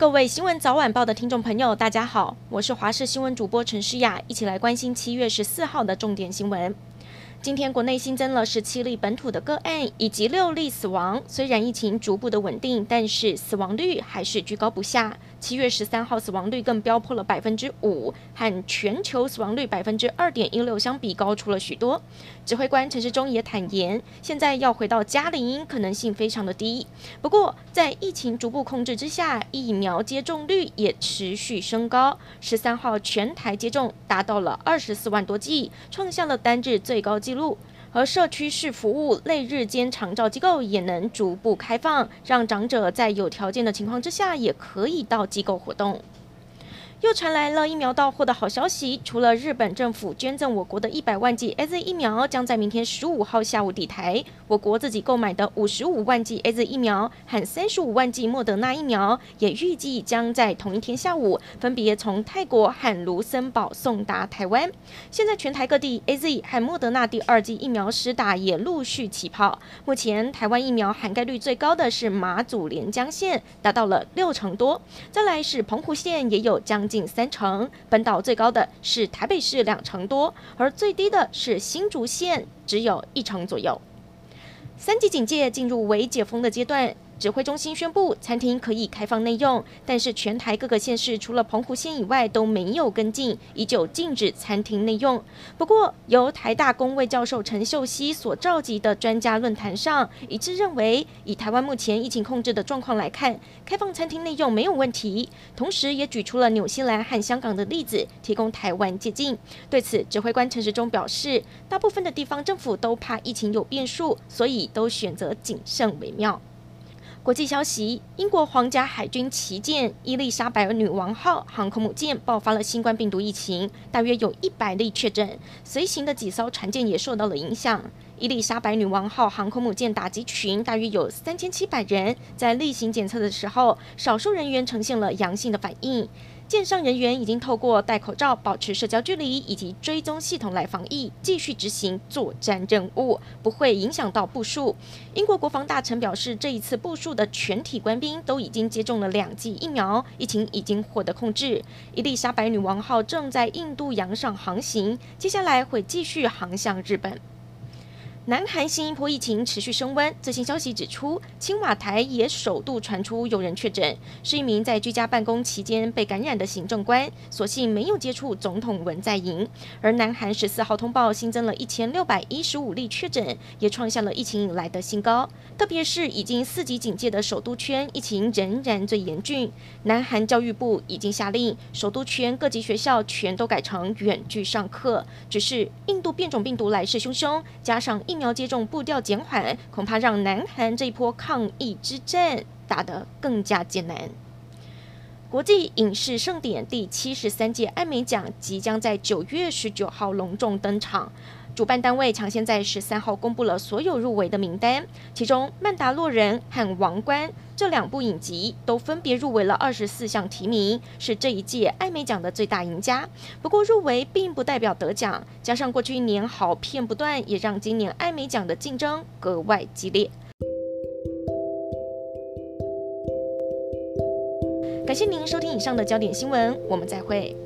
各位新闻早晚报的听众朋友，大家好，我是华视新闻主播陈诗雅，一起来关心七月十四号的重点新闻。今天国内新增了十七例本土的个案，以及六例死亡。虽然疫情逐步的稳定，但是死亡率还是居高不下。七月十三号死亡率更飙破了百分之五，和全球死亡率百分之二点一六相比高出了许多。指挥官陈时中也坦言，现在要回到加零可能性非常的低。不过，在疫情逐步控制之下，疫苗接种率也持续升高。十三号全台接种达到了二十四万多剂，创下了单日最高纪录。而社区式服务类日间长照机构也能逐步开放，让长者在有条件的情况之下，也可以到机构活动。又传来了疫苗到货的好消息，除了日本政府捐赠我国的一百万剂 AZ 疫苗将在明天十五号下午抵台，我国自己购买的五十五万剂 AZ 疫苗和三十五万剂莫德纳疫苗，也预计将在同一天下午分别从泰国和卢森堡送达台湾。现在全台各地 AZ 和莫德纳第二剂疫苗施打也陆续起跑，目前台湾疫苗涵盖率最高的是马祖连江县，达到了六成多，再来是澎湖县也有将近三成，本岛最高的是台北市两成多，而最低的是新竹县，只有一成左右。三级警戒进入微解封的阶段。指挥中心宣布，餐厅可以开放内用，但是全台各个县市除了澎湖县以外都没有跟进，依旧禁止餐厅内用。不过，由台大公卫教授陈秀熙所召集的专家论坛上，一致认为，以台湾目前疫情控制的状况来看，开放餐厅内用没有问题。同时，也举出了纽西兰和香港的例子，提供台湾借鉴。对此，指挥官陈时中表示，大部分的地方政府都怕疫情有变数，所以都选择谨慎为妙。国际消息：英国皇家海军旗舰伊丽莎白女王号航空母舰爆发了新冠病毒疫情，大约有一百例确诊，随行的几艘船舰也受到了影响。伊丽莎白女王号航空母舰打击群大约有三千七百人，在例行检测的时候，少数人员呈现了阳性的反应。舰上人员已经透过戴口罩、保持社交距离以及追踪系统来防疫，继续执行作战任务，不会影响到部署。英国国防大臣表示，这一次部署的全体官兵都已经接种了两剂疫苗，疫情已经获得控制。伊丽莎白女王号正在印度洋上航行，接下来会继续航向日本。南韩新一波疫情持续升温，最新消息指出，青瓦台也首度传出有人确诊，是一名在居家办公期间被感染的行政官，所幸没有接触总统文在寅。而南韩十四号通报新增了一千六百一十五例确诊，也创下了疫情以来的新高。特别是已经四级警戒的首都圈，疫情仍然最严峻。南韩教育部已经下令，首都圈各级学校全都改成远距上课。只是印度变种病毒来势汹汹，加上疫苗接种步调减缓，恐怕让南韩这一波抗疫之战打得更加艰难。国际影视盛典第七十三届艾美奖即将在九月十九号隆重登场。主办单位抢先在十三号公布了所有入围的名单，其中《曼达洛人》和《王冠》这两部影集都分别入围了二十四项提名，是这一届艾美奖的最大赢家。不过入围并不代表得奖，加上过去一年好片不断，也让今年艾美奖的竞争格外激烈。感谢您收听以上的焦点新闻，我们再会。